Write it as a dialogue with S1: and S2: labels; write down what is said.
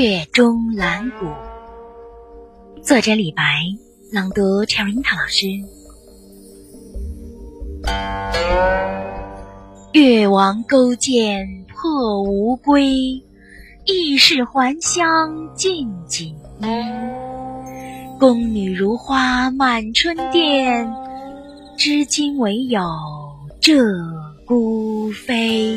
S1: 月中兰谷，作者李白，朗读 Cherry 樱桃老师。越王勾践破吴归，异士还乡尽锦衣。宫女如花满春殿，至今唯有鹧鸪飞。